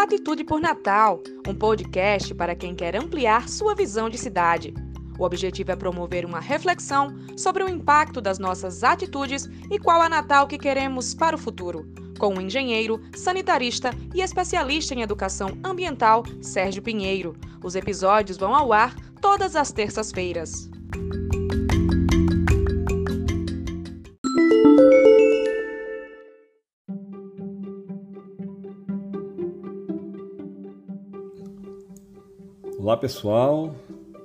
Atitude por Natal, um podcast para quem quer ampliar sua visão de cidade. O objetivo é promover uma reflexão sobre o impacto das nossas atitudes e qual a Natal que queremos para o futuro. Com o engenheiro, sanitarista e especialista em educação ambiental, Sérgio Pinheiro. Os episódios vão ao ar todas as terças-feiras. Olá pessoal,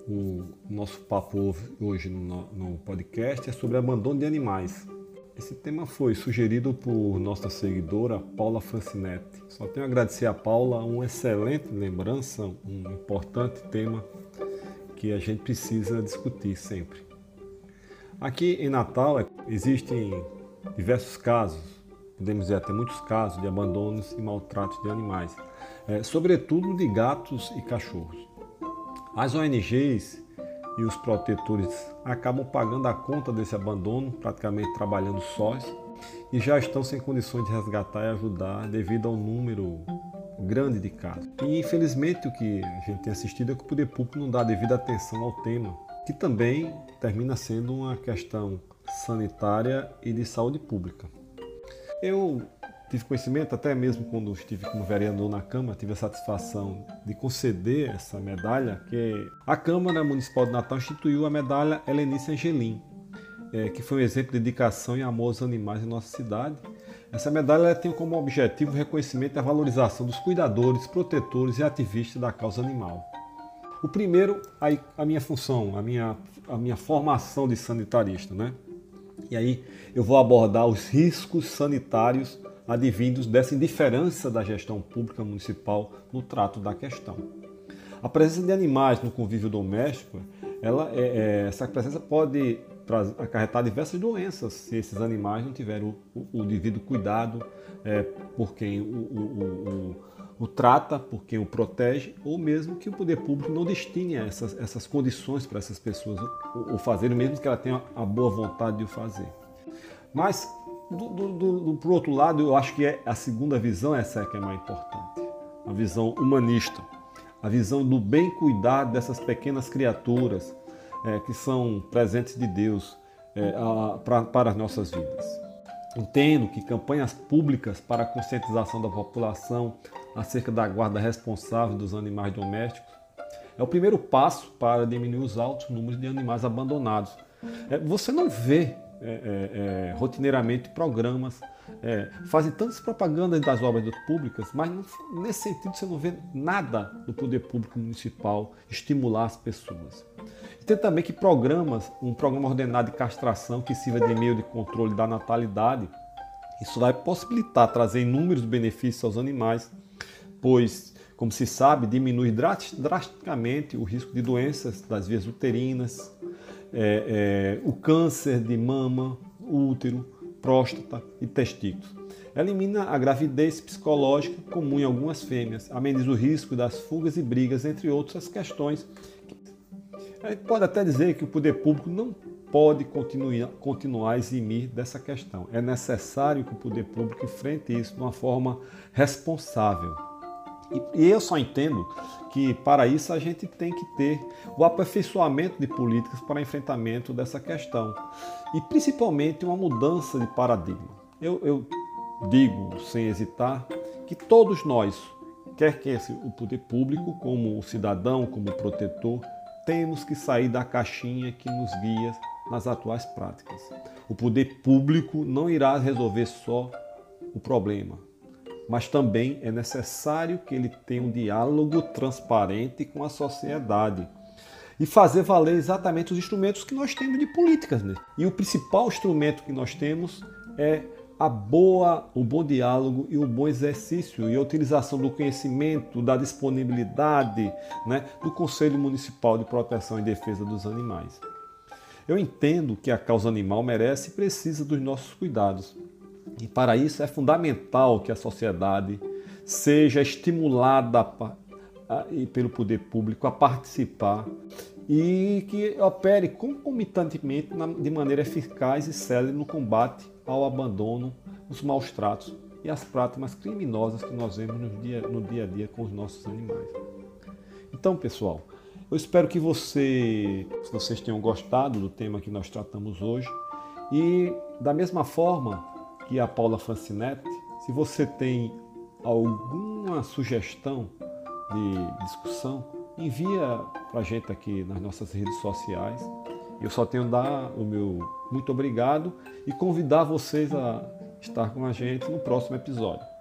o nosso papo hoje no, podcast é sobre abandono de animais. Esse tema foi sugerido por nossa seguidora Paula Francinetti. Só tenho a agradecer a Paula, uma excelente lembrança, um importante tema que a gente precisa discutir sempre. Aqui em Natal existem diversos casos, podemos dizer até muitos casos de abandonos e maltratos de animais, é, sobretudo de gatos e cachorros. As ONGs e os protetores acabam pagando a conta desse abandono, praticamente trabalhando sós, e já estão sem condições de resgatar e ajudar devido ao número grande de casos. E infelizmente o que a gente tem assistido é que o poder público não dá devida atenção ao tema, que também termina sendo uma questão sanitária e de saúde pública. Eu tive conhecimento, até mesmo quando estive como vereador na Câmara, tive a satisfação de conceder essa medalha, que a Câmara Municipal de Natal instituiu a medalha Helenice Angelim, é, que foi um exemplo de dedicação e amor aos animais em nossa cidade. Essa medalha tem como objetivo o reconhecimento e a valorização dos cuidadores, protetores e ativistas da causa animal. O primeiro, a, a minha função, a minha, a minha formação de sanitarista, né? E aí eu vou abordar os riscos sanitários advindos dessa indiferença da gestão pública municipal no trato da questão. A presença de animais no convívio doméstico, ela é, é, essa presença pode acarretar diversas doenças se esses animais não tiverem o, o, o devido cuidado é, por quem o, o, trata, por quem o protege, ou mesmo que o poder público não destine essas, essas condições para essas pessoas o, o fazerem, mesmo que ela tenha a boa vontade de o fazer. Mas do, do, do, por outro lado, eu acho que é a segunda visão essa é que é mais importante, a visão humanista, a visão do bem cuidar dessas pequenas criaturas é, que são presentes de Deus é, para as nossas vidas. Entendo que campanhas públicas para a conscientização da população acerca da guarda responsável dos animais domésticos é o primeiro passo para diminuir os altos números de animais abandonados. É, você não vê é, é, é, rotineiramente programas, é, fazem tantas propagandas das obras públicas, mas não, nesse sentido você não vê nada do poder público municipal estimular as pessoas. E tem também que programas, um programa ordenado de castração que sirva de meio de controle da natalidade, isso vai possibilitar trazer inúmeros benefícios aos animais, pois, como se sabe, diminui drasticamente o risco de doenças das vias uterinas, é, é, o câncer de mama, útero, próstata e testículos. Elimina a gravidez psicológica comum em algumas fêmeas, ameniza o risco das fugas e brigas, entre outras questões. A gente pode até dizer que o poder público não pode continuar, continuar a eximir dessa questão. É necessário que o poder público enfrente isso de uma forma responsável. E, eu só entendo que para isso a gente tem que ter o aperfeiçoamento de políticas para enfrentamento dessa questão e principalmente uma mudança de paradigma. Eu, eu digo sem hesitar que todos nós, quer que esse, o poder público, como o cidadão, como o protetor, temos que sair da caixinha que nos guia nas atuais práticas. O poder público não irá resolver só o problema, mas também é necessário que ele tenha um diálogo transparente com a sociedade e fazer valer exatamente os instrumentos que nós temos de políticas. Né? E o principal instrumento que nós temos é a boa, o bom diálogo e o bom exercício e a utilização do conhecimento, da disponibilidade né, do Conselho Municipal de Proteção e Defesa dos Animais. Eu entendo que a causa animal merece e precisa dos nossos cuidados, e para isso é fundamental que a sociedade seja estimulada pelo poder público a participar e que opere concomitantemente de maneira eficaz e célere no combate ao abandono, os maus tratos e as práticas criminosas que nós vemos no dia, no dia a dia com os nossos animais. Então, pessoal, eu espero que você, vocês tenham gostado do tema que nós tratamos hoje e da mesma forma que a Paula Francinetti, se você tem alguma sugestão de discussão, envia para a gente aqui nas nossas redes sociais. Eu só tenho dar o meu muito obrigado e convidar vocês a estar com a gente no próximo episódio.